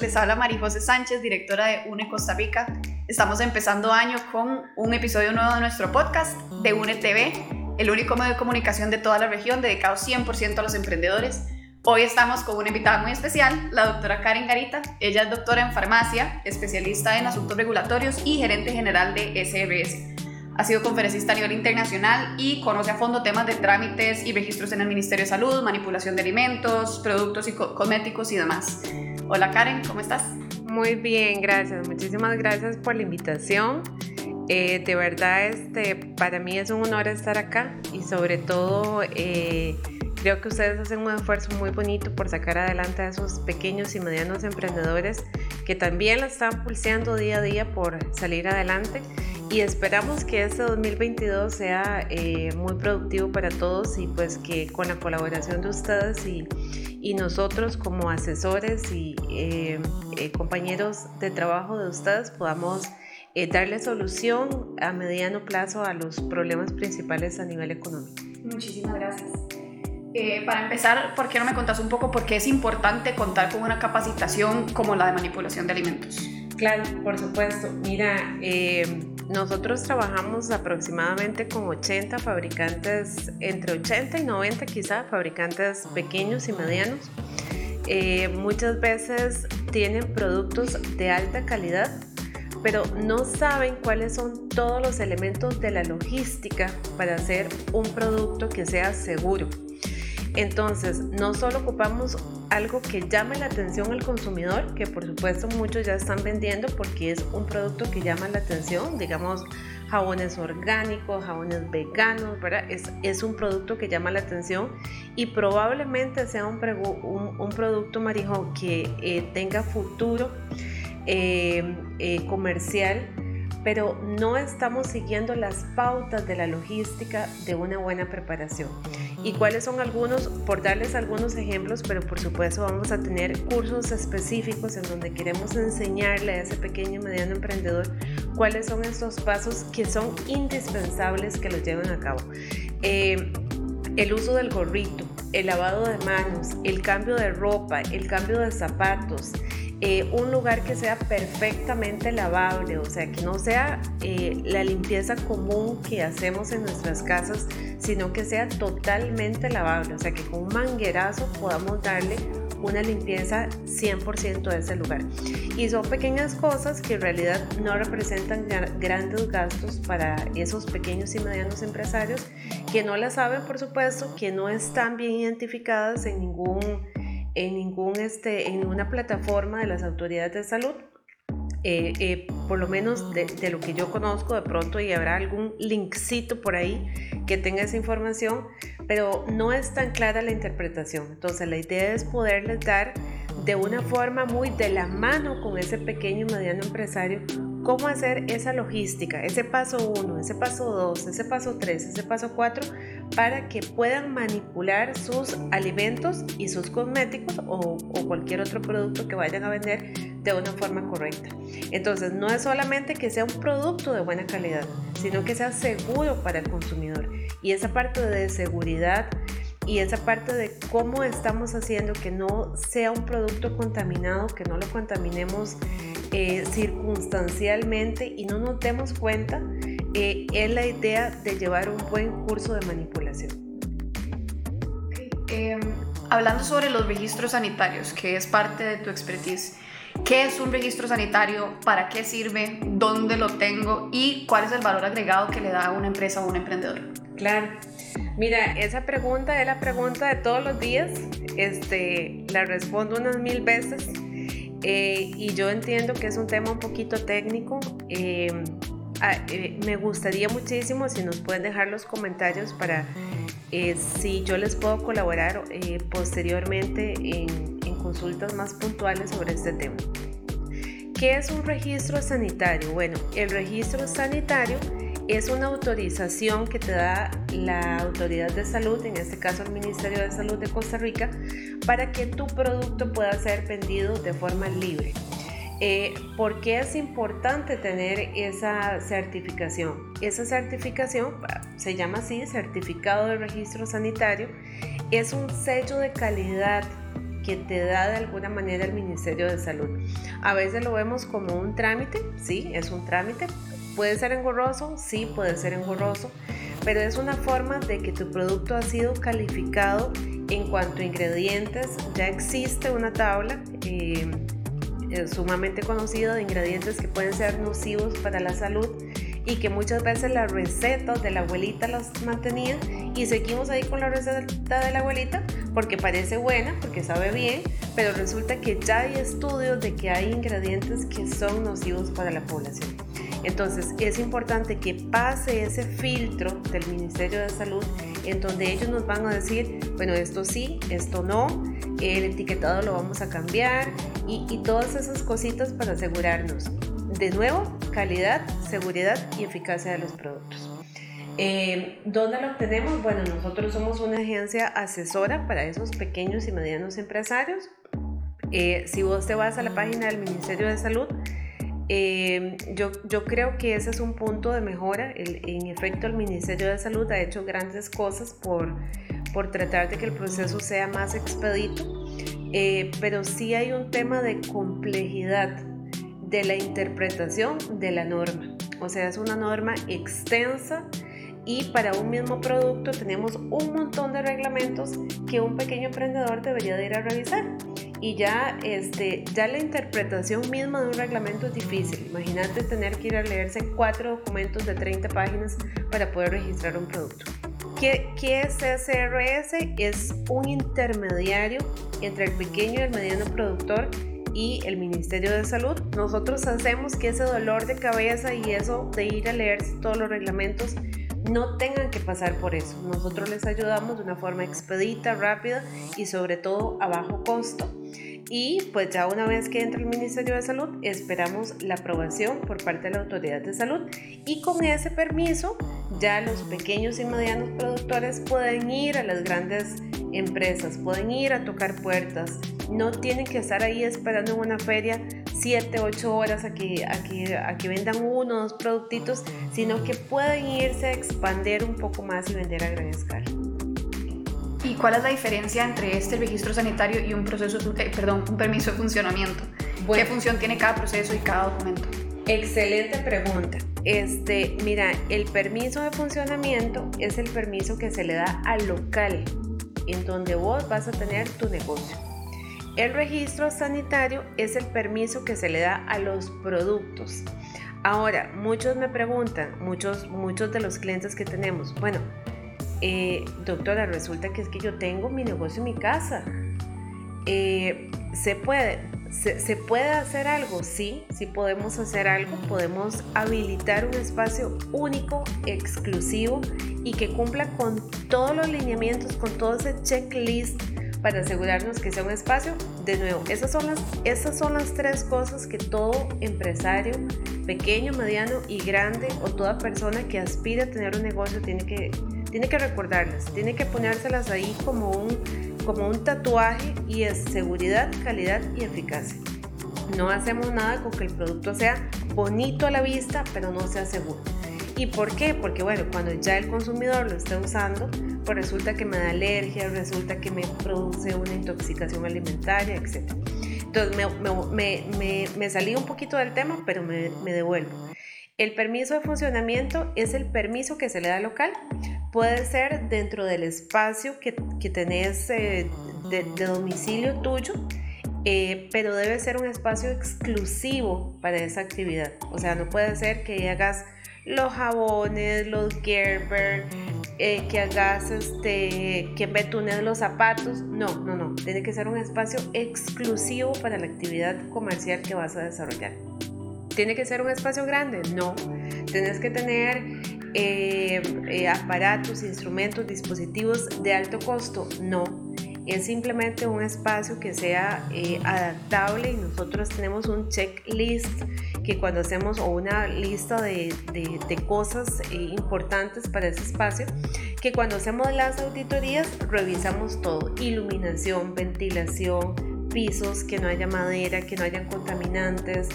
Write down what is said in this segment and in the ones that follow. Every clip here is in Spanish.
les habla María José Sánchez, directora de UNE Costa Rica. Estamos empezando año con un episodio nuevo de nuestro podcast de UNE TV, el único medio de comunicación de toda la región dedicado 100% a los emprendedores. Hoy estamos con una invitada muy especial, la doctora Karen Garita. Ella es doctora en farmacia, especialista en asuntos regulatorios y gerente general de SRS. Ha sido conferencista a nivel internacional y conoce a fondo temas de trámites y registros en el Ministerio de Salud, manipulación de alimentos, productos y cosméticos y demás. Hola Karen, ¿cómo estás? Muy bien, gracias. Muchísimas gracias por la invitación. Eh, de verdad, este, para mí es un honor estar acá y sobre todo eh, creo que ustedes hacen un esfuerzo muy bonito por sacar adelante a esos pequeños y medianos emprendedores que también la están pulseando día a día por salir adelante y esperamos que este 2022 sea eh, muy productivo para todos y pues que con la colaboración de ustedes y, y nosotros como asesores y eh, eh, compañeros de trabajo de ustedes podamos darle solución a mediano plazo a los problemas principales a nivel económico. Muchísimas gracias. para empezar, ¿por qué no me contás un poco por qué es importante contar con una capacitación como la de manipulación de alimentos? Claro, por supuesto. Mira, nosotros trabajamos aproximadamente con 80 fabricantes, entre 80 y 90 quizá, fabricantes pequeños y medianos. Eh, muchas veces tienen productos de alta calidad, pero no saben cuáles son todos los elementos de la logística para hacer un producto que sea seguro. Entonces, no solo ocupamos algo que llame la atención al consumidor, que por supuesto muchos ya están vendiendo porque es un producto que llama la atención, digamos jabones orgánicos, jabones veganos, ¿verdad? Es, un producto que llama la atención y probablemente sea un, un, producto, Marijo, que eh, tenga futuro eh, eh, comercial pero no estamos siguiendo las pautas de la logística de una buena preparación. ¿Y cuáles son algunos? Por darles algunos ejemplos, pero por supuesto vamos a tener cursos específicos en donde queremos enseñarle a ese pequeño y mediano emprendedor cuáles son estos pasos que son indispensables que los lleven a cabo. Eh, el uso del gorrito, el lavado de manos, el cambio de ropa, el cambio de zapatos, eh, un lugar que sea perfectamente lavable, o sea, que no sea eh, la limpieza común que hacemos en nuestras casas, sino que sea totalmente lavable, o sea, que con un manguerazo podamos darle una limpieza 100% de ese lugar. Y son pequeñas cosas que en realidad no representan grandes gastos para esos pequeños y medianos empresarios que no la saben, por supuesto, que no están bien identificadas en ningún en ningún este, en una plataforma de las autoridades de salud. Eh, eh, por lo menos de, de, lo que yo conozco de pronto y habrá algún linkcito por ahí que tenga esa información, pero no es tan clara la interpretación. Entonces la idea es poderles dar de una forma muy de la mano con ese pequeño y mediano empresario cómo hacer esa logística, ese paso 1, ese paso 2, ese paso 3, ese paso 4, para que puedan manipular sus alimentos y sus cosméticos o, cualquier otro producto que vayan a vender de una forma correcta. Entonces, no es solamente que sea un producto de buena calidad, sino que sea seguro para el consumidor. Y esa parte de seguridad y esa parte de cómo estamos haciendo que no sea un producto contaminado, que no lo contaminemos eh, circunstancialmente y no nos demos cuenta, eh, es la idea de llevar un buen curso de manipulación. Em, hablando sobre los registros sanitarios, que es parte de tu expertise, ¿qué es un registro sanitario? ¿Para qué sirve? ¿Dónde lo tengo? ¿Y cuál es el valor agregado que le da a una empresa o un emprendedor? Claro. Mira, esa pregunta es la pregunta de todos los días. Este, la respondo unas mil veces. Eh, y yo entiendo que es un tema un poquito técnico. Em, eh, me gustaría muchísimo si nos pueden dejar los comentarios para eh, si yo les puedo colaborar posteriormente en, en consultas más puntuales sobre este tema. ¿Qué es un registro sanitario? Bueno, el registro sanitario es una autorización que te da la autoridad de salud, en este caso el Ministerio de Salud de Costa Rica, para que tu producto pueda ser vendido de forma libre. Eh, ¿Por qué es importante tener esa certificación? Esa certificación se llama así, certificado de registro sanitario, es un sello de calidad que te da de alguna manera el Ministerio de Salud. A veces lo vemos como un trámite, sí, es un trámite. Puede ser engorroso, sí, puede ser engorroso, pero es una forma de que tu producto ha sido calificado en cuanto a ingredientes. Ya existe una tabla. Eh, eh, sumamente conocida de ingredientes que pueden ser nocivos para la salud y que muchas veces las recetas de la abuelita las mantenía y seguimos ahí con la receta de la abuelita porque parece buena, porque sabe bien, pero resulta que ya hay estudios de que hay ingredientes que son nocivos para la población. Entonces es importante que pase ese filtro del Ministerio de Salud en donde ellos nos van a decir, bueno, esto sí, esto no, el etiquetado lo vamos a cambiar y, todas esas cositas para asegurarnos de nuevo, calidad, seguridad y eficacia de los productos. Eh, ¿Dónde lo obtenemos? Bueno, nosotros somos una agencia asesora para esos pequeños y medianos empresarios. Eh, si vos te vas a la página del Ministerio de Salud, eh, yo, yo, creo que ese es un punto de mejora. en efecto, el Ministerio de Salud ha hecho grandes cosas por, por tratar de que el proceso sea más expedito, pero sí hay un tema de complejidad de la interpretación de la norma. O sea, es una norma extensa y para un mismo producto tenemos un montón de reglamentos que un pequeño emprendedor debería de ir a revisar. Y ya, este, ya la interpretación misma de un reglamento es difícil. Imagínate tener que ir a leerse cuatro documentos de 30 páginas para poder registrar un producto. ¿Qué, ¿Qué, es SRS? Es un intermediario entre el pequeño y el mediano productor y el Ministerio de Salud. Nosotros hacemos que ese dolor de cabeza y eso de ir a leerse todos los reglamentos no tengan que pasar por eso. Nosotros les ayudamos de una forma expedita, rápida y sobre todo a bajo costo. Y pues ya una vez que entra el Ministerio de Salud, esperamos la aprobación por parte de la Autoridad de Salud y con ese permiso ya los pequeños y medianos productores pueden ir a las grandes empresas, pueden ir a tocar puertas, no tienen que estar ahí esperando en una feria 7, 8 horas a que, a que, a que vendan uno o dos productitos, sino que pueden irse a expandir un poco más y vender a gran escala. ¿Y cuál es la diferencia entre este registro sanitario y un proceso, eh, perdón, un permiso de funcionamiento? ¿Qué función tiene cada proceso y cada documento? Excelente pregunta. Este, mira, el permiso de funcionamiento es el permiso que se le da al local en donde vos vas a tener tu negocio. El registro sanitario es el permiso que se le da a los productos. Ahora, muchos me preguntan, muchos, muchos de los clientes que tenemos, bueno, eh, doctora, resulta que es que yo tengo mi negocio en mi casa. Eh, ¿Se puede? ¿Se, puede hacer algo? Sí, sí podemos hacer algo. Podemos habilitar un espacio único, exclusivo y que cumpla con todos los lineamientos, con todo ese checklist para asegurarnos que sea un espacio. De nuevo, esas son las, esas son las tres cosas que todo empresario, pequeño, mediano y grande, o toda persona que aspira a tener un negocio tiene que, tiene que recordarlas, tiene que ponérselas ahí como un como un tatuaje y es seguridad, calidad y eficacia. No hacemos nada con que el producto sea bonito a la vista, pero no sea seguro. ¿Y por qué? porque bueno, cuando ya el consumidor lo está usando, pues resulta que me da alergia, resulta que me produce una intoxicación alimentaria, etc. Entonces me, me, me, salí un poquito del tema, pero me, devuelvo. El permiso de funcionamiento es el permiso que se le da al local Puede ser dentro del espacio que, que tenés eh, de, domicilio tuyo, eh, pero debe ser un espacio exclusivo para esa actividad. O sea, no puede ser que hagas los jabones, los Gerber, eh, que hagas este, que betunes los zapatos. No, no, no. Tiene que ser un espacio exclusivo para la actividad comercial que vas a desarrollar. ¿Tiene que ser un espacio grande? No. Tienes que tener eh, eh, aparatos, instrumentos, dispositivos de alto costo. No, es simplemente un espacio que sea eh, adaptable y nosotros tenemos un checklist que cuando hacemos o una lista de, de cosas importantes para ese espacio, que cuando hacemos las auditorías revisamos todo, iluminación, ventilación, pisos, que no haya madera, que no hayan contaminantes,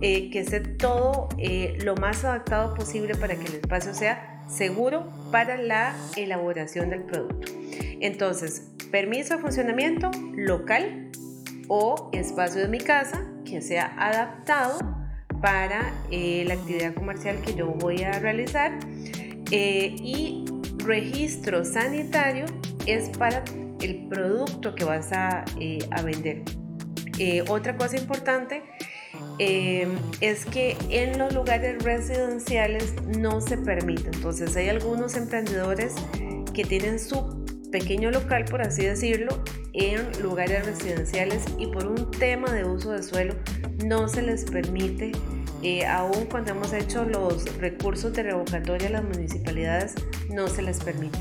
eh, que esté todo eh, lo más adaptado posible para que el espacio sea seguro para la elaboración del producto. Entonces, permiso de funcionamiento local, o espacio de mi casa que sea adaptado para eh, la actividad comercial que yo voy a realizar y registro sanitario es para el producto que vas a, eh, a vender. otra cosa importante es que en los lugares residenciales no se permite. Entonces hay algunos emprendedores que tienen su pequeño local, por así decirlo, en lugares residenciales y por un tema de uso de suelo no se les permite, eh, aún cuando hemos hecho los recursos de revocatoria a las municipalidades, no se les permite.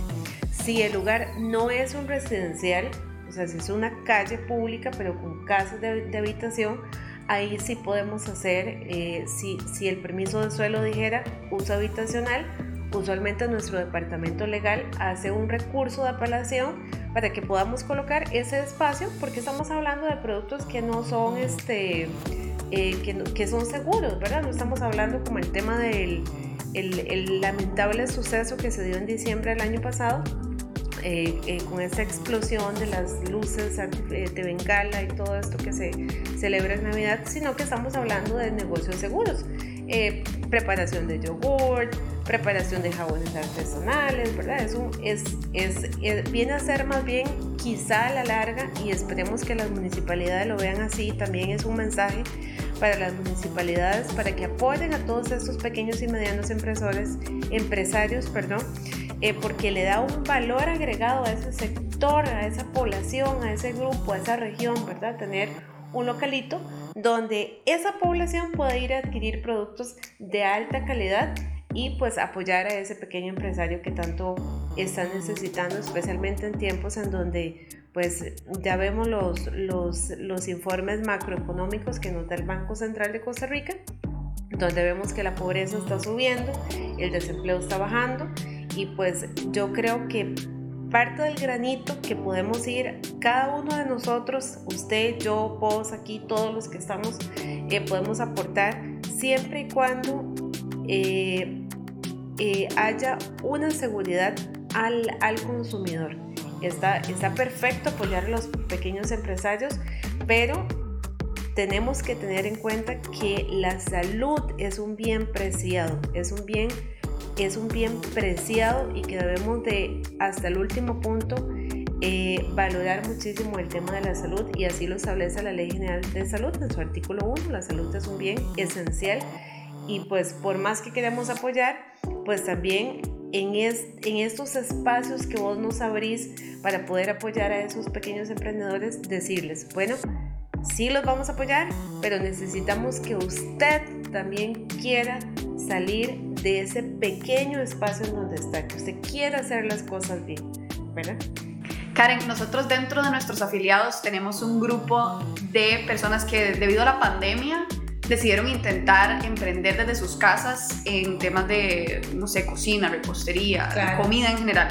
Si el lugar no es un residencial, o sea, si es una calle pública pero con casas de, habitación, ahí sí podemos hacer, eh, si, si el permiso de suelo dijera uso habitacional, Usualmente nuestro departamento legal hace un recurso de apelación para que podamos colocar ese espacio porque estamos hablando de productos que no son este eh, que, que, son seguros, ¿verdad? No estamos hablando como el tema del el, lamentable suceso que se dio en diciembre del año pasado, eh, eh, con esa explosión de las luces de bengala y todo esto que se celebra en Navidad, sino que estamos hablando de negocios seguros. preparación de yogur, preparación de jabones artesanales, ¿verdad? Es un, es, es, viene a ser más bien quizá a la larga y esperemos que las municipalidades lo vean así, también es un mensaje para las municipalidades para que apoyen a todos estos pequeños y medianos empresarios, empresarios perdón, eh, porque le da un valor agregado a ese sector, a esa población, a ese grupo, a esa región, ¿verdad? Tener un localito donde esa población pueda ir a adquirir productos de alta calidad y pues apoyar a ese pequeño empresario que tanto está necesitando, especialmente en tiempos en donde pues ya vemos los, los, los informes macroeconómicos que nos da el Banco Central de Costa Rica, donde vemos que la pobreza está subiendo, el desempleo está bajando y pues yo creo que parte del granito que podemos ir cada uno de nosotros, usted, yo, vos, aquí, todos los que estamos, eh, podemos aportar siempre y cuando eh, eh, haya una seguridad al, al consumidor. Está, está perfecto apoyar a los pequeños empresarios, pero tenemos que tener en cuenta que la salud es un bien preciado, es un bien, es un bien preciado y que debemos de, hasta el último punto, eh, valorar muchísimo el tema de la salud y así lo establece la Ley General de Salud en su artículo 1. La salud es un bien esencial y pues por más que queremos apoyar, pues también en, en estos espacios que vos nos abrís para poder apoyar a esos pequeños emprendedores, decirles, bueno, sí los vamos a apoyar, pero necesitamos que usted también quiera salir de ese pequeño espacio en donde está, que usted quiera hacer las cosas bien, ¿verdad? Karen, nosotros dentro de nuestros afiliados tenemos un grupo de personas que debido a la pandemia decidieron intentar emprender desde sus casas en temas de, no sé, cocina, repostería, comida en general.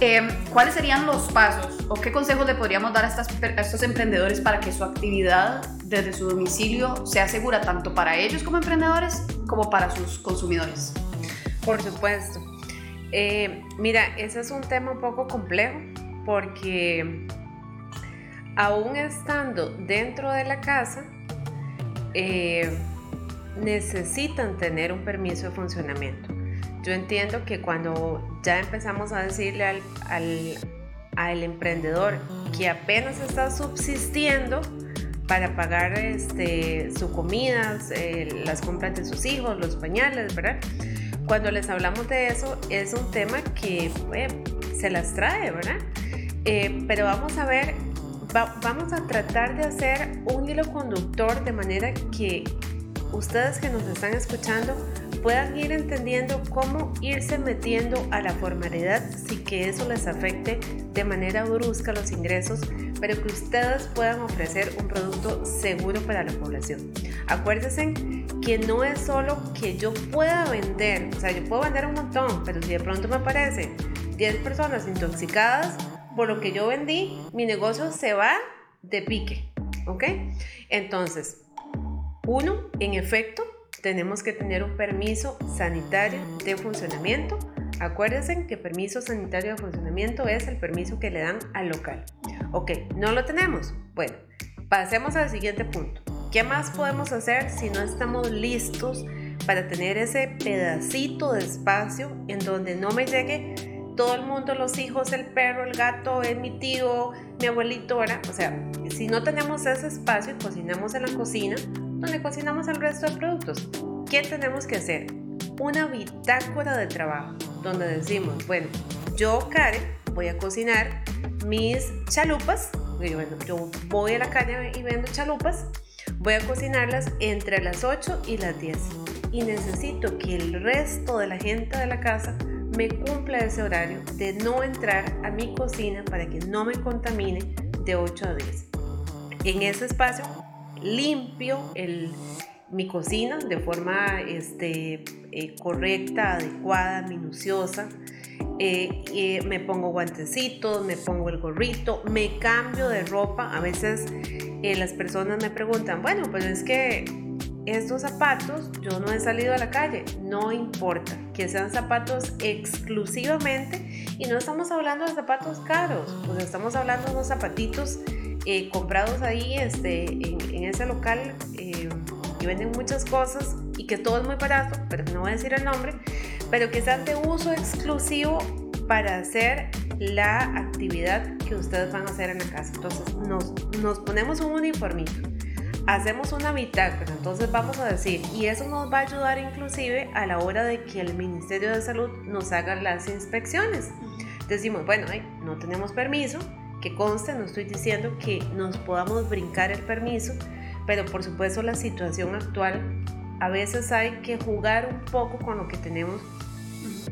Eh, ¿Cuáles serían los pasos o qué consejos le podríamos dar a, a, estos emprendedores para que su actividad desde su domicilio sea segura tanto para ellos como emprendedores como para sus consumidores? Por supuesto. Eh, mira, ese es un tema un poco complejo porque aún estando dentro de la casa, eh, necesitan tener un permiso de funcionamiento. Yo entiendo que cuando ya empezamos a decirle al, al, emprendedor que apenas está subsistiendo para pagar este, su comida, eh, las compras de sus hijos, los pañales, ¿verdad? Cuando les hablamos de eso, es un tema que se las trae, ¿verdad? Eh, pero vamos a ver vamos a tratar de hacer un hilo conductor de manera que ustedes que nos están escuchando puedan ir entendiendo cómo irse metiendo a la formalidad sin que eso les afecte de manera brusca los ingresos, pero que ustedes puedan ofrecer un producto seguro para la población. Acuérdense que no es solo que yo pueda vender, o sea, yo puedo vender un montón, pero si de pronto me aparecen 10 personas intoxicadas, por lo que yo vendí, mi negocio se va de pique, ¿ok? Entonces, uno, en efecto, tenemos que tener un permiso sanitario de funcionamiento. Acuérdense que permiso sanitario de funcionamiento es el permiso que le dan al local. Ok, no lo tenemos. Bueno, Pasemos al siguiente punto. ¿Qué más podemos hacer si no estamos listos para tener ese pedacito de espacio en donde no me llegue todo el mundo, los hijos, el perro, el gato, es mi tío, mi abuelito, ¿verdad? O sea, si no tenemos ese espacio y cocinamos en la cocina, donde cocinamos el resto de productos, ¿qué tenemos que hacer? Una bitácora de trabajo, donde decimos, bueno, yo, Karen, voy a cocinar mis chalupas, bueno, yo voy a la calle y vendo chalupas, voy a cocinarlas entre las 8 y las 10 y necesito que el resto de la gente de la casa me cumpla ese horario de no entrar a mi cocina para que no me contamine de 8 a 10. En ese espacio limpio mi cocina de forma este, eh, correcta, adecuada, minuciosa. Eh, eh, me pongo guantecitos, me pongo el gorrito, me cambio de ropa. A veces las personas me preguntan, bueno, pues es que estos zapatos yo no he salido a la calle, no importa que sean zapatos exclusivamente y no estamos hablando de zapatos caros, pues estamos hablando de unos zapatitos eh, comprados ahí este, en, ese local eh, que venden muchas cosas y que todo es muy barato, pero no voy a decir el nombre, pero que sean de uso exclusivo para hacer la actividad que ustedes van a hacer en la casa. Entonces nos, nos ponemos un uniformito hacemos una bitácora, entonces vamos a decir, y eso nos va a ayudar inclusive a la hora de que el Ministerio de Salud nos haga las inspecciones. Decimos, bueno, no tenemos permiso, que conste, no estoy diciendo que nos podamos brincar el permiso, pero por supuesto la situación actual, a veces hay que jugar un poco con lo que tenemos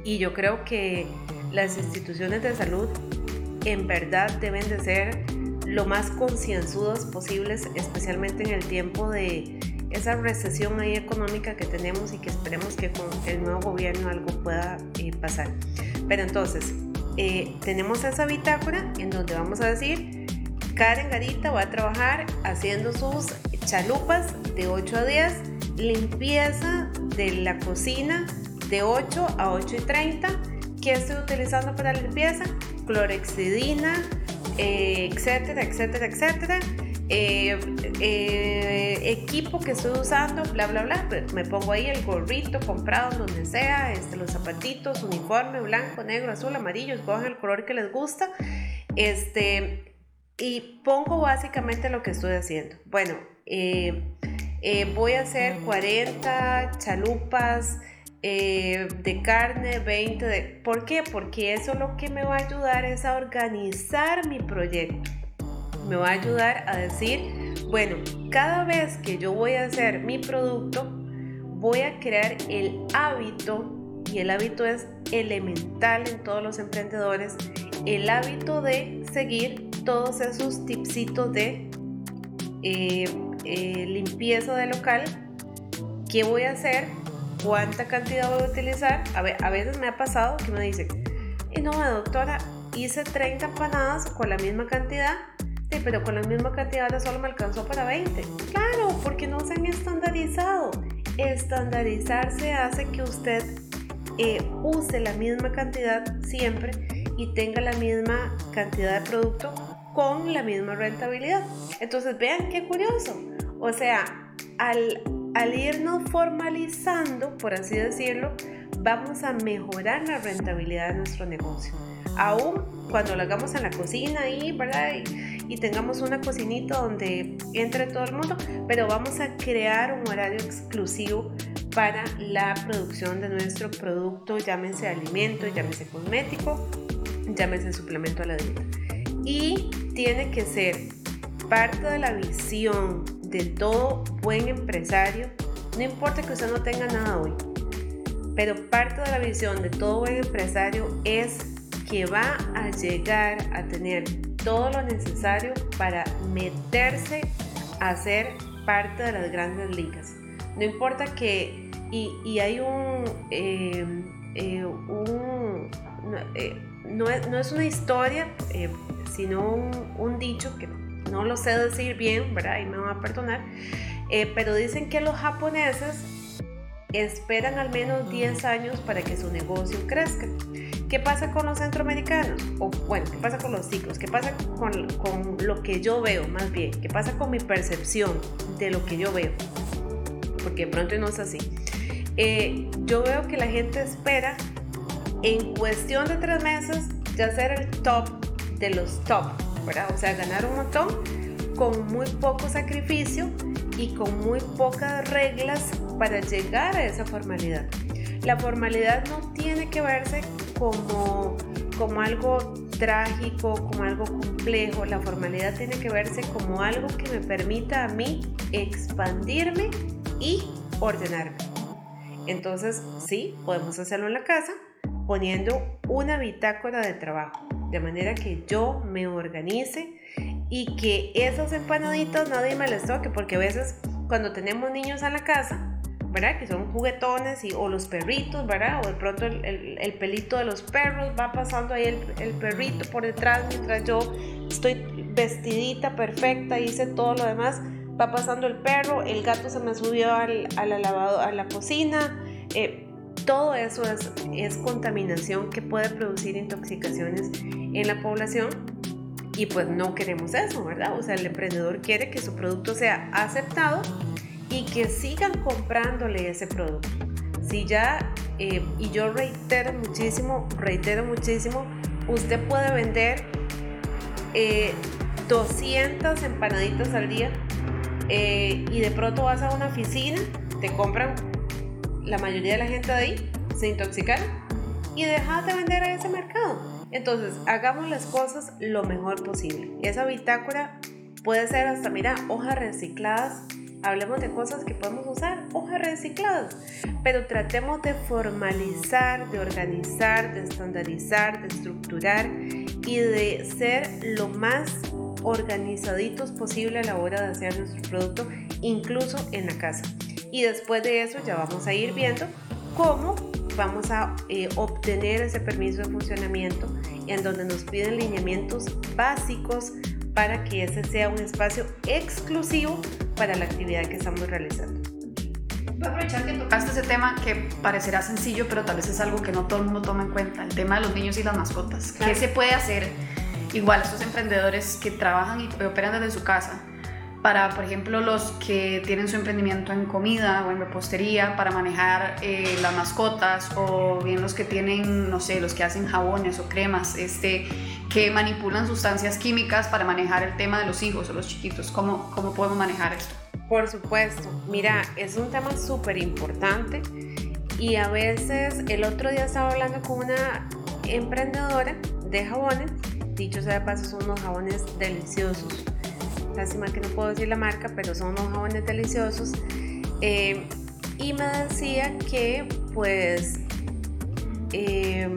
y yo creo que las instituciones de salud en verdad deben de ser lo más concienzudos posibles, especialmente en el tiempo de esa recesión ahí económica que tenemos y que esperemos que con el nuevo gobierno algo pueda eh, pasar. Pero entonces, eh, tenemos esa bitácora en donde vamos a decir, Karen Garita va a trabajar haciendo sus chalupas de 8 a 10, limpieza de la cocina de 8 a 8 y 30. ¿Qué estoy utilizando para limpieza? Clorexidina, eh, etcétera, etcétera, etcétera. Eh, eh, equipo que estoy usando, bla, bla, bla. Me pongo ahí el gorrito comprado donde sea, este, los zapatitos, uniforme, blanco, negro, azul, amarillo, escogen el color que les gusta. Este, y pongo básicamente lo que estoy haciendo. Bueno, voy a hacer 40 chalupas eh, de carne, 20 de... ¿Por qué? Porque eso lo que me va a ayudar es a organizar mi proyecto. Me va a ayudar a decir, bueno, cada vez que yo voy a hacer mi producto, voy a crear el hábito, y el hábito es elemental en todos los emprendedores, el hábito de seguir todos esos tipsitos de eh, eh, limpieza de local. ¿Qué voy a hacer? cuánta cantidad voy a utilizar. A, a veces me ha pasado que me dice, y no, doctora, hice 30 empanadas con la misma cantidad, sí, pero con la misma cantidad ahora solo me alcanzó para 20. Claro, porque no se han estandarizado. Estandarizarse hace que usted eh, use la misma cantidad siempre y tenga la misma cantidad de producto con la misma rentabilidad. Entonces, vean qué curioso. O sea, al al irnos formalizando, por así decirlo, vamos a mejorar la rentabilidad de nuestro negocio. Aún cuando lo hagamos en la cocina ¿verdad? Y, tengamos una cocinita donde entre todo el mundo, pero vamos a crear un horario exclusivo para la producción de nuestro producto, llámese alimento, llámese cosmético, llámese suplemento a la dieta. Y tiene que ser parte de la visión de todo buen empresario, no importa que usted no tenga nada hoy, pero parte de la visión de todo buen empresario es que va a llegar a tener todo lo necesario para meterse a ser parte de las grandes ligas. No importa que, y, hay un, eh, eh, eh, no, es, una historia, sino un, un dicho que no lo sé decir bien, ¿verdad? Y me van a perdonar, eh, pero dicen que los japoneses esperan al menos 10 años para que su negocio crezca. ¿Qué pasa con los centroamericanos? O bueno, ¿qué pasa con los ciclos? ¿Qué pasa con, con lo que yo veo más bien? ¿Qué pasa con mi percepción de lo que yo veo? Porque de pronto no es así. Eh, yo veo que la gente espera en cuestión de tres meses ya ser el top de los top, ¿verdad? O sea, ganar un montón con muy poco sacrificio y con muy pocas reglas para llegar a esa formalidad. La formalidad no tiene que verse como, como algo trágico, como algo complejo. La formalidad tiene que verse como algo que me permita a mí expandirme y ordenarme. Entonces, sí, podemos hacerlo en la casa poniendo una bitácora de trabajo, de manera que yo me organice y que esos empanaditos nadie me les toque, porque a veces cuando tenemos niños en la casa, ¿verdad? Que son juguetones y, o los perritos, ¿verdad? O de pronto el, pelito de los perros va pasando ahí el, perrito por detrás mientras yo estoy vestidita, perfecta, hice todo lo demás. Va pasando el perro, el gato se me subió al, a, la lavado, a la cocina. Eh, todo eso es, es contaminación que puede producir intoxicaciones en la población y pues no queremos eso, ¿verdad? O sea, el emprendedor quiere que su producto sea aceptado y que sigan comprándole ese producto. Si ya, eh, y yo reitero muchísimo, reitero muchísimo, usted puede vender 200 eh, empanaditas al día eh, y de pronto vas a una oficina, te compran la mayoría de la gente de ahí, se intoxicaron y dejas de vender a ese mercado. Entonces, hagamos las cosas lo mejor posible. Esa bitácora puede ser hasta, mira, hojas recicladas. Hablemos de cosas que podemos usar, hojas recicladas. Pero tratemos de formalizar, de organizar, de estandarizar, de estructurar y de ser lo más organizaditos posible a la hora de hacer nuestro producto, incluso en la casa. Y después de eso ya vamos a ir viendo cómo vamos a eh, obtener ese permiso de funcionamiento en donde nos piden lineamientos básicos para que ese sea un espacio exclusivo para la actividad que estamos realizando. Voy a aprovechar que tocaste ese tema que parecerá sencillo, pero tal vez es algo que no todo el mundo toma en cuenta, el tema de los niños y las mascotas. ¿Qué se puede hacer? Igual estos emprendedores que trabajan y operan desde su casa, para, por ejemplo, los que tienen su emprendimiento en comida o en repostería, para manejar eh, las mascotas, o bien los que tienen, no sé, los que hacen jabones o cremas, este, que manipulan sustancias químicas para manejar el tema de los hijos o los chiquitos. ¿Cómo, cómo podemos manejar esto? Por supuesto, mira, es un tema súper importante y a veces el otro día estaba hablando con una emprendedora de jabones, dicho sea de paso, son unos jabones deliciosos lástima que no puedo decir la marca, pero son unos jabones deliciosos. Eh, y me decía que, pues, eh,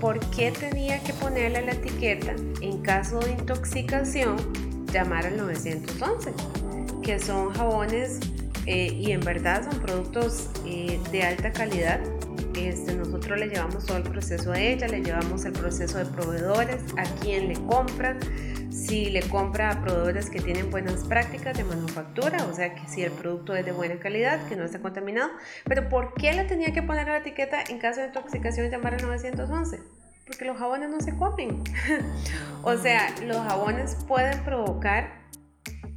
¿por qué tenía que ponerle la etiqueta en caso de intoxicación, llamar al 911? Que son jabones eh, y en verdad son productos de alta calidad. Este, nosotros le llevamos todo el proceso a ella, le llevamos el proceso de proveedores, a quien le compra, si le compra a proveedores que tienen buenas prácticas de manufactura, o sea que si el producto es de buena calidad, que no está contaminado. Pero ¿por qué le tenía que poner la etiqueta en caso de intoxicación llamar al 911? Porque los jabones no se comen. o sea, los jabones pueden provocar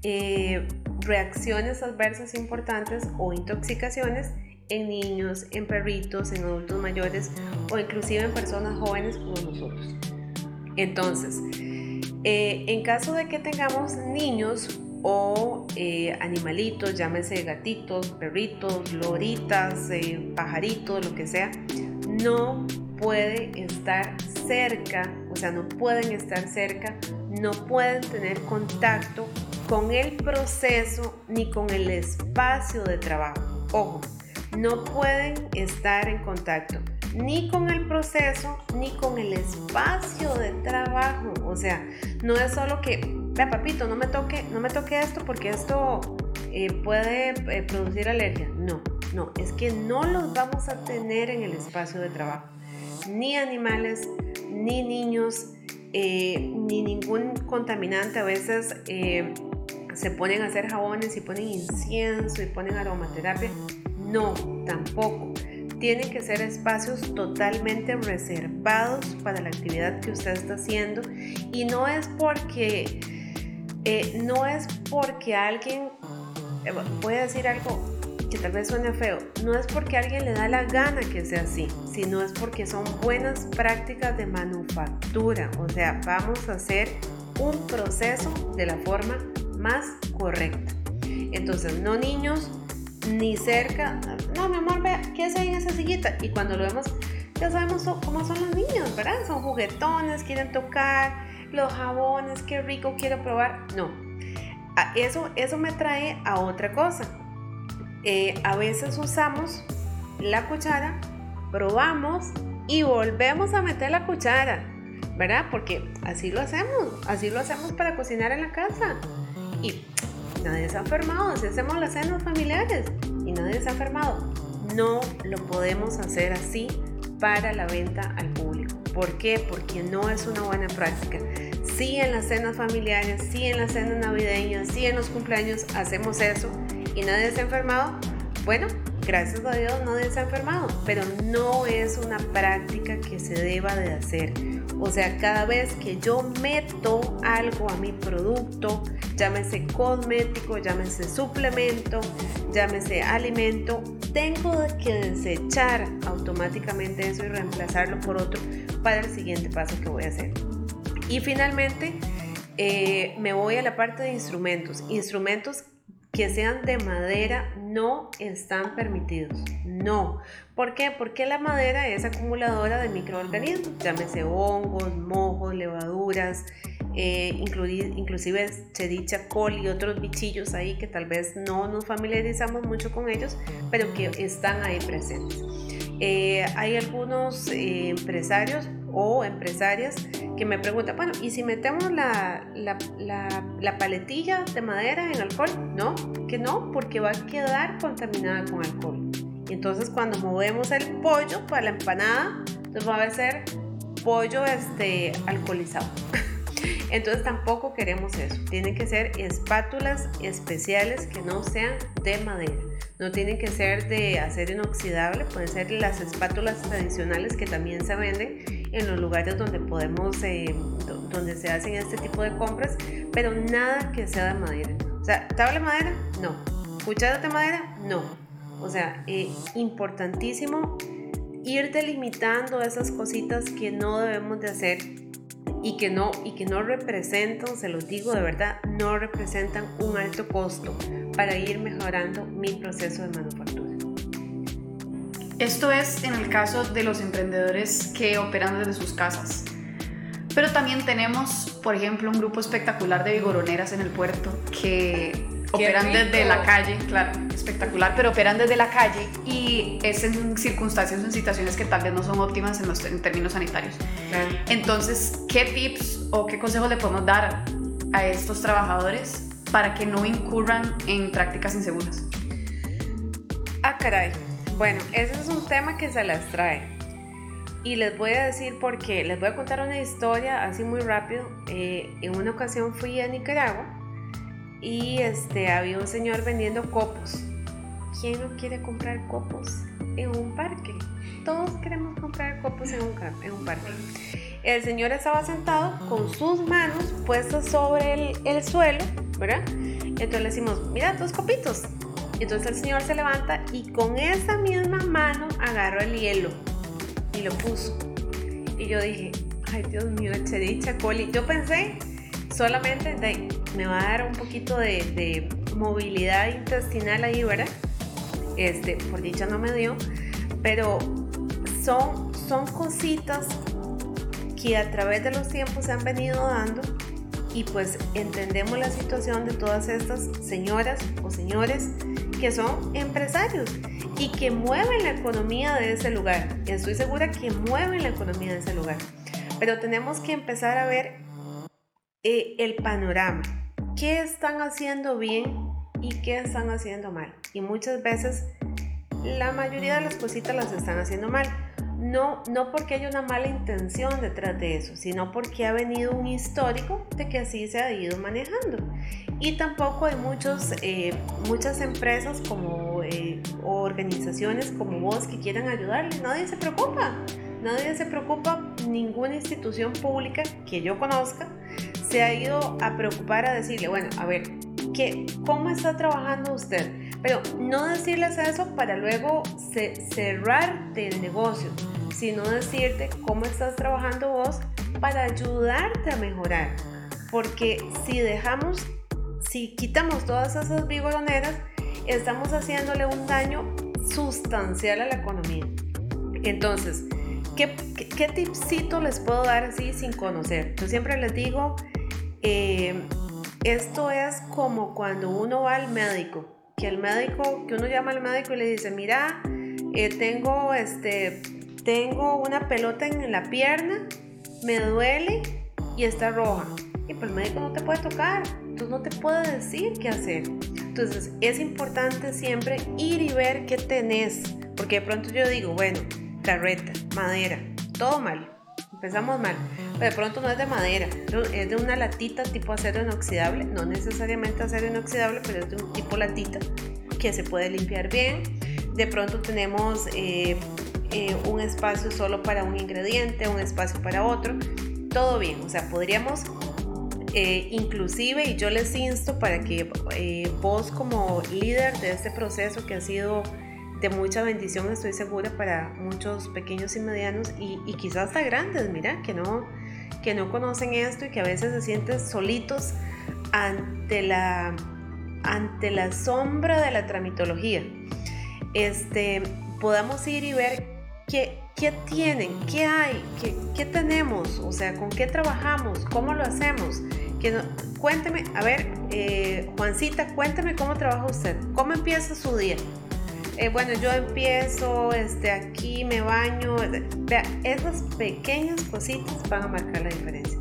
eh, reacciones adversas importantes o intoxicaciones en niños, en perritos, en adultos mayores o inclusive en personas jóvenes como nosotros. Entonces, eh, en caso de que tengamos niños o eh, animalitos, llámese gatitos, perritos, loritas, eh, pajaritos, lo que sea, no puede estar cerca, o sea, no pueden estar cerca, no pueden tener contacto con el proceso ni con el espacio de trabajo. Ojo, no pueden estar en contacto ni con el proceso ni con el espacio de trabajo. O sea, no es solo que, vea papito, no me toque, no me toque esto porque esto eh, puede eh, producir alergia. No, no, es que no los vamos a tener en el espacio de trabajo. Ni animales, ni niños, eh, ni ningún contaminante. A veces se ponen a hacer jabones y ponen incienso y ponen aromaterapia. No, tampoco tienen que ser espacios totalmente reservados para la actividad que usted está haciendo y no es porque eh, no es porque alguien eh, voy a decir algo que tal vez suene feo, no es porque alguien le da la gana que sea así, sino es porque son buenas prácticas de manufactura. O sea, vamos a hacer un proceso de la forma más correcta. Entonces, no niños ni cerca, no, mi amor, vea, ¿qué hace en esa sillita? Y cuando lo vemos, ya sabemos cómo son los niños, ¿verdad? Son juguetones, quieren tocar, los jabones, qué rico, quiero probar. No, eso, eso me trae a otra cosa. Eh, a veces usamos la cuchara, probamos y volvemos a meter la cuchara, ¿verdad? Porque así lo hacemos, así lo hacemos para cocinar en la casa. Y nadie se ha enfermado, así hacemos las cenas familiares y nadie se ha enfermado. No lo podemos hacer así para la venta al público. ¿Por qué? Porque no es una buena práctica. Sí en las cenas familiares, sí en las cenas navideñas, sí en los cumpleaños hacemos eso y nadie se ha enfermado. Bueno, gracias a Dios nadie se ha enfermado, pero no es una práctica que se deba de hacer. O sea, cada vez que yo meto algo a mi producto, llámese cosmético, llámese suplemento, llámese alimento, tengo que desechar automáticamente eso y reemplazarlo por otro para el siguiente paso que voy a hacer. Y finalmente, eh, me voy a la parte de instrumentos. Instrumentos que sean de madera no están permitidos. No. ¿Por qué? Porque la madera es acumuladora de microorganismos, llámese hongos, mojos, levaduras, eh, inclusive chedicha coli y otros bichillos ahí que tal vez no nos familiarizamos mucho con ellos, pero que están ahí presentes. Eh, hay algunos eh, empresarios o empresarias que me preguntan, bueno, ¿y si metemos la, la, paletilla de madera en alcohol? No, que no, porque va a quedar contaminada con alcohol. Entonces cuando movemos el pollo para la empanada, nos va a ser pollo este, alcoholizado. Entonces tampoco queremos eso. Tienen que ser espátulas especiales que no sean de madera. No tienen que ser de acero inoxidable, pueden ser las espátulas tradicionales que también se venden en los lugares donde podemos, eh, donde se hacen este tipo de compras, pero nada que sea de madera. O sea, tabla de madera, no. Cucharas de madera, no. O sea, eh, importantísimo ir delimitando esas cositas que no debemos de hacer y que no y que no representan, se los digo de verdad, no representan un alto costo para ir mejorando mi proceso de manufactura. Esto es en el caso de los emprendedores que operan desde sus casas. Pero también tenemos, por ejemplo, un grupo espectacular de vigoroneras en el puerto que operan desde la calle, claro, espectacular, pero operan desde la calle y es en circunstancias, en situaciones que tal vez no son óptimas en, los, términos sanitarios. Entonces, ¿qué tips o qué consejos le podemos dar a estos trabajadores para que no incurran en prácticas inseguras? Ah, caray. Bueno, ese es un tema que se las trae. Y les voy a decir por qué. Les voy a contar una historia así muy rápido. Eh, en una ocasión fui a Nicaragua y este, había un señor vendiendo copos. ¿Quién no quiere comprar copos en un parque? Todos queremos comprar copos en un, parque. El señor estaba sentado con sus manos puestas sobre el, el suelo, ¿verdad? Entonces le decimos, mira, dos copitos. Entonces el señor se levanta y con esa misma mano agarró el hielo y lo puso. Y yo dije, ay Dios mío, dicha coli. Yo pensé solamente de, me va a dar un poquito de, movilidad intestinal ahí, ¿verdad? Este, por dicha no me dio, pero son, son cositas que a través de los tiempos se han venido dando y pues entendemos la situación de todas estas señoras o señores que son empresarios y que mueven la economía de ese lugar. Estoy segura que mueven la economía de ese lugar. Pero tenemos que empezar a ver eh, el panorama. ¿Qué están haciendo bien y qué están haciendo mal? Y muchas veces la mayoría de las cositas las están haciendo mal. No, no porque haya una mala intención detrás de eso, sino porque ha venido un histórico de que así se ha ido manejando. Y tampoco hay muchos, eh, muchas empresas como eh, organizaciones como vos que quieran ayudarle. Nadie se preocupa. Nadie se preocupa, ninguna institución pública que yo conozca se ha ido a preocupar a decirle, bueno, a ver, ¿qué, ¿cómo está trabajando usted? Pero no decirles eso para luego cerrarte el negocio, sino decirte cómo estás trabajando vos para ayudarte a mejorar. Porque si dejamos, si quitamos todas esas vigoroneras, estamos haciéndole un daño sustancial a la economía. Entonces, ¿qué, qué, les puedo dar así sin conocer? Yo siempre les digo, eh, esto es como cuando uno va al médico que el médico, que uno llama al médico y le dice, mira, eh, tengo, este, tengo una pelota en la pierna, me duele y está roja. Y pues el médico no te puede tocar, entonces no te puede decir qué hacer. Entonces es importante siempre ir y ver qué tenés, porque de pronto yo digo, bueno, carreta, madera, todo mal, empezamos mal, pero de pronto no es de madera, es de una latita tipo acero inoxidable, no necesariamente acero inoxidable, pero es de un tipo latita que se puede limpiar bien. De pronto tenemos eh, eh, un espacio solo para un ingrediente, un espacio para otro, todo bien, o sea, podríamos eh, inclusive, y yo les insto para que vos como líder de este proceso que ha sido de mucha bendición, estoy segura, para muchos pequeños y medianos y, quizás hasta grandes, mira, que no, que no conocen esto y que a veces se sienten solitos ante la, ante la sombra de la tramitología. Este, podamos ir y ver qué, qué tienen, qué hay, qué, qué, tenemos, o sea, con qué trabajamos, cómo lo hacemos. Que cuénteme, a ver, eh, Juancita, cuénteme cómo trabaja usted, cómo empieza su día. Eh, bueno, yo empiezo, este, aquí me baño. Vea, esas pequeñas cositas van a marcar la diferencia.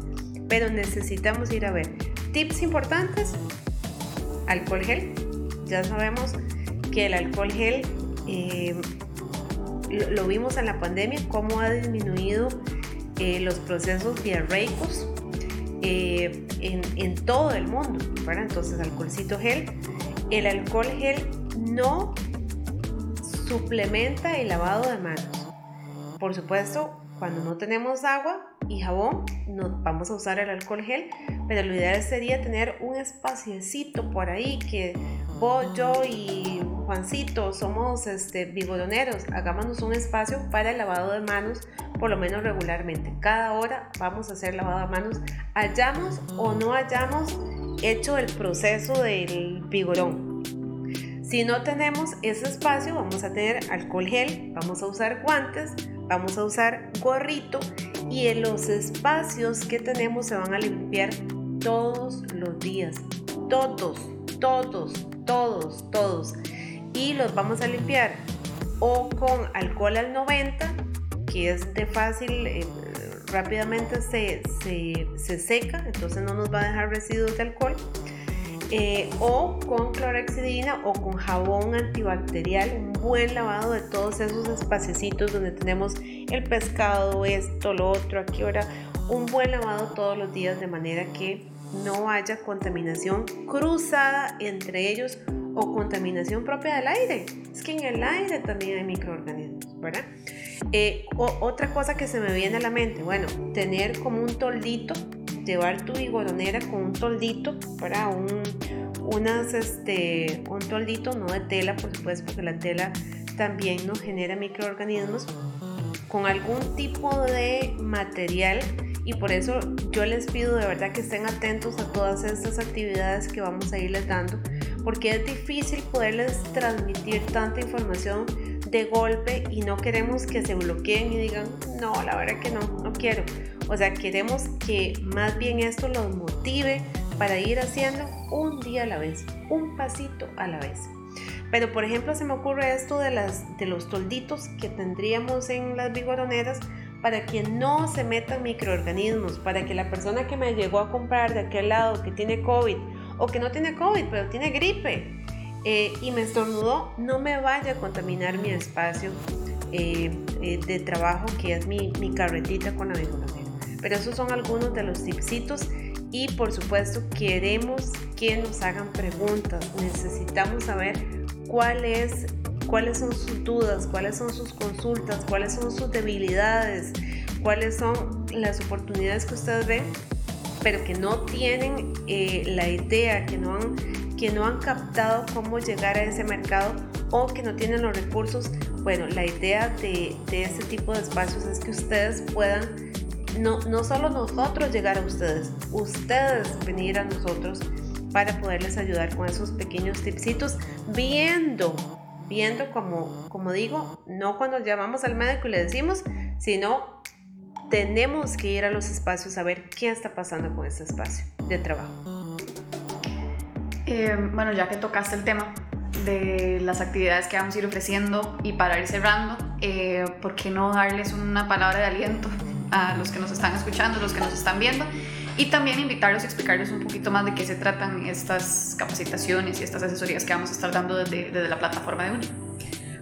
Pero necesitamos ir a ver. Tips importantes. Alcohol gel. Ya sabemos que el alcohol gel eh, lo, vimos en la pandemia, cómo ha disminuido eh, los procesos diarreicos en, en, todo el mundo. Entonces, alcoholcito gel. El alcohol gel no suplementa el lavado de manos. Por supuesto, cuando no tenemos agua y jabón, no, vamos a usar el alcohol gel, pero lo ideal sería tener un espaciecito por ahí que vos, yo y Juancito somos este, vigoroneros, hagámonos un espacio para el lavado de manos, por lo menos regularmente. Cada hora vamos a hacer lavado de manos, hayamos o no hayamos hecho el proceso del vigorón. Si no tenemos ese espacio, vamos a tener alcohol gel, vamos a usar guantes, vamos a usar gorrito y en los espacios que tenemos se van a limpiar todos los días. Todos, todos, todos, todos. Y los vamos a limpiar o con alcohol al 90, que es de fácil, eh, rápidamente se, se, se seca, entonces no nos va a dejar residuos de alcohol eh, o con clorexidina o con jabón antibacterial, un buen lavado de todos esos espacios donde tenemos el pescado, esto, lo otro, aquí ahora, un buen lavado todos los días de manera que no haya contaminación cruzada entre ellos o contaminación propia del aire. Es que en el aire también hay microorganismos, ¿verdad? Eh, otra cosa que se me viene a la mente, bueno, tener como un toldito llevar tu bigoronera con un toldito, para un, unas, este, un toldito, no de tela, por supuesto, porque la tela también nos genera microorganismos, con algún tipo de material. Y por eso yo les pido de verdad que estén atentos a todas estas actividades que vamos a irles dando, porque es difícil poderles transmitir tanta información de golpe y no queremos que se bloqueen y digan, no, la verdad que no, no quiero. O sea, queremos que más bien esto los motive para ir haciendo un día a la vez, un pasito a la vez. Pero por ejemplo se me ocurre esto de, las, de los tolditos que tendríamos en las vigoroneras para que no se metan microorganismos, para que la persona que me llegó a comprar de aquel lado que tiene COVID o que no tiene COVID pero tiene gripe eh, y me estornudó, no me vaya a contaminar mi espacio eh, eh, de trabajo que es mi, mi carretita con la vigoronera. Pero esos son algunos de los tipsitos y por supuesto queremos que nos hagan preguntas. Necesitamos saber cuál es cuáles son sus dudas, cuáles son sus consultas, cuáles son sus debilidades, cuáles son las oportunidades que ustedes ven, pero que no tienen la idea, que no, han, que no han captado cómo llegar a ese mercado o que no tienen los recursos. Bueno, la idea de, de este tipo de espacios es que ustedes puedan no, no solo nosotros llegar a ustedes, ustedes venir a nosotros para poderles ayudar con esos pequeños tipsitos, viendo, viendo como, como digo, no cuando llamamos al médico y le decimos, sino tenemos que ir a los espacios a ver qué está pasando con ese espacio de trabajo. Eh, bueno, ya que tocaste el tema de las actividades que vamos a ir ofreciendo y para ir cerrando, eh, ¿por qué no darles una palabra de aliento a los que nos están escuchando, los que nos están viendo? Y también invitarlos a explicarles un poquito más de qué se tratan estas capacitaciones y estas asesorías que vamos a estar dando desde, desde la plataforma de UNI.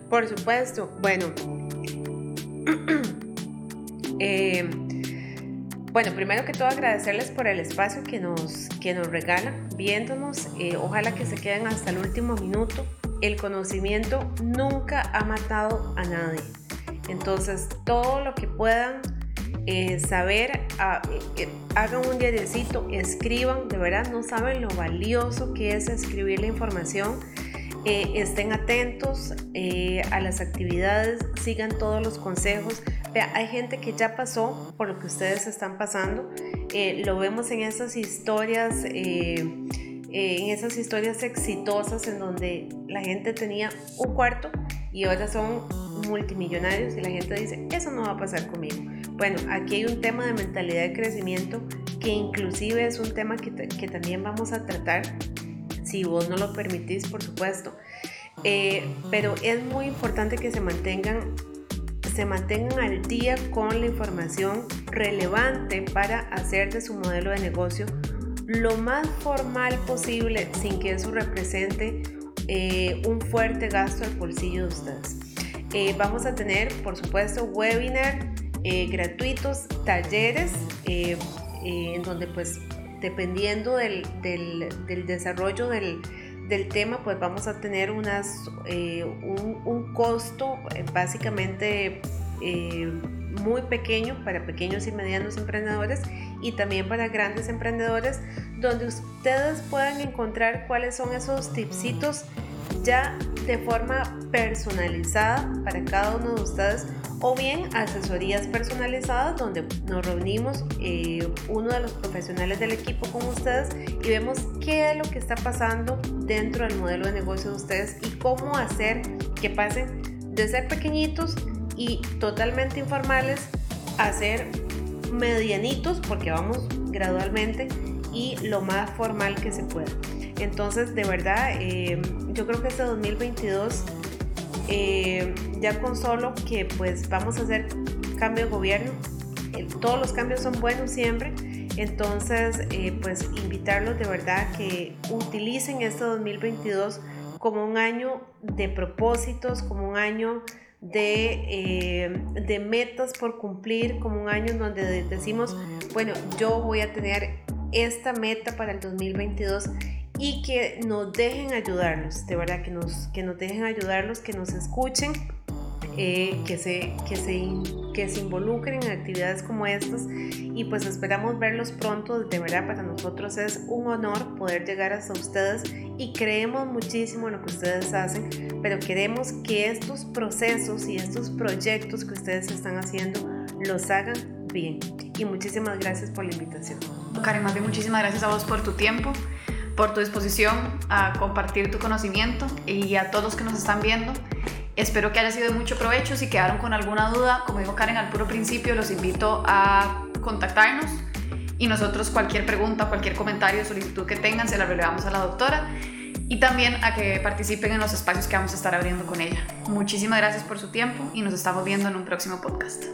Por supuesto, bueno. Eh, bueno, primero que todo agradecerles por el espacio que nos, que nos regalan viéndonos. Eh, ojalá que se queden hasta el último minuto. El conocimiento nunca ha matado a nadie. Entonces, todo lo que puedan eh, saber, ah, hagan un diariecito, escriban, de verdad no saben lo valioso que es escribir la información eh, estén atentos eh, a las actividades, sigan todos los consejos. Vea, hay gente que ya pasó por lo que ustedes están pasando. Eh, lo vemos en esas historias, en esas historias exitosas en donde la gente tenía un cuarto y ahora son multimillonarios y la gente dice, eso no va a pasar conmigo. Bueno, aquí hay un tema de mentalidad de crecimiento que inclusive es un tema que, también vamos a tratar si vos no lo permitís, por supuesto. Eh, pero es muy importante que se mantengan, se mantengan al día con la información relevante para hacer de su modelo de negocio lo más formal posible sin que eso represente eh, un fuerte gasto al bolsillo de ustedes. Eh, vamos a tener, por supuesto, webinar gratuitos, talleres en donde pues dependiendo del, desarrollo del, tema, pues vamos a tener unas, eh, un, costo eh, básicamente eh, muy pequeño para pequeños y medianos emprendedores y también para grandes emprendedores, donde ustedes puedan encontrar cuáles son esos tipsitos ya de forma personalizada para cada uno de ustedes o bien asesorías personalizadas donde nos reunimos eh, uno de los profesionales del equipo con ustedes y vemos qué es lo que está pasando dentro del modelo de negocio de ustedes y cómo hacer que pasen de ser pequeñitos y totalmente informales a ser medianitos porque vamos gradualmente y lo más formal que se pueda. Entonces, de verdad, eh, yo creo que este 2022 eh, ya con solo que pues vamos a hacer cambio de gobierno, todos los cambios son buenos siempre, entonces eh, pues invitarlos de verdad que utilicen este 2022 como un año de propósitos, como un año de, eh, de metas por cumplir, como un año en donde decimos, bueno, yo voy a tener esta meta para el 2022 y que nos dejen ayudarlos, de verdad que nos, que nos dejen ayudarlos, que nos escuchen, eh, que, se, que, se, que se involucren en actividades como estas y pues esperamos verlos pronto, de verdad para nosotros es un honor poder llegar hasta ustedes y creemos muchísimo en lo que ustedes hacen, pero queremos que estos procesos y estos proyectos que ustedes están haciendo los hagan bien. Y muchísimas gracias por la invitación. Karen, más muchísimas gracias a vos por tu tiempo por tu disposición a compartir tu conocimiento y a todos los que nos están viendo. Espero que haya sido de mucho provecho. Si quedaron con alguna duda, como dijo Karen al puro principio, los invito a contactarnos y nosotros cualquier pregunta, cualquier comentario, solicitud que tengan, se la relevamos a la doctora y también a que participen en los espacios que vamos a estar abriendo con ella. Muchísimas gracias por su tiempo y nos estamos viendo en un próximo podcast.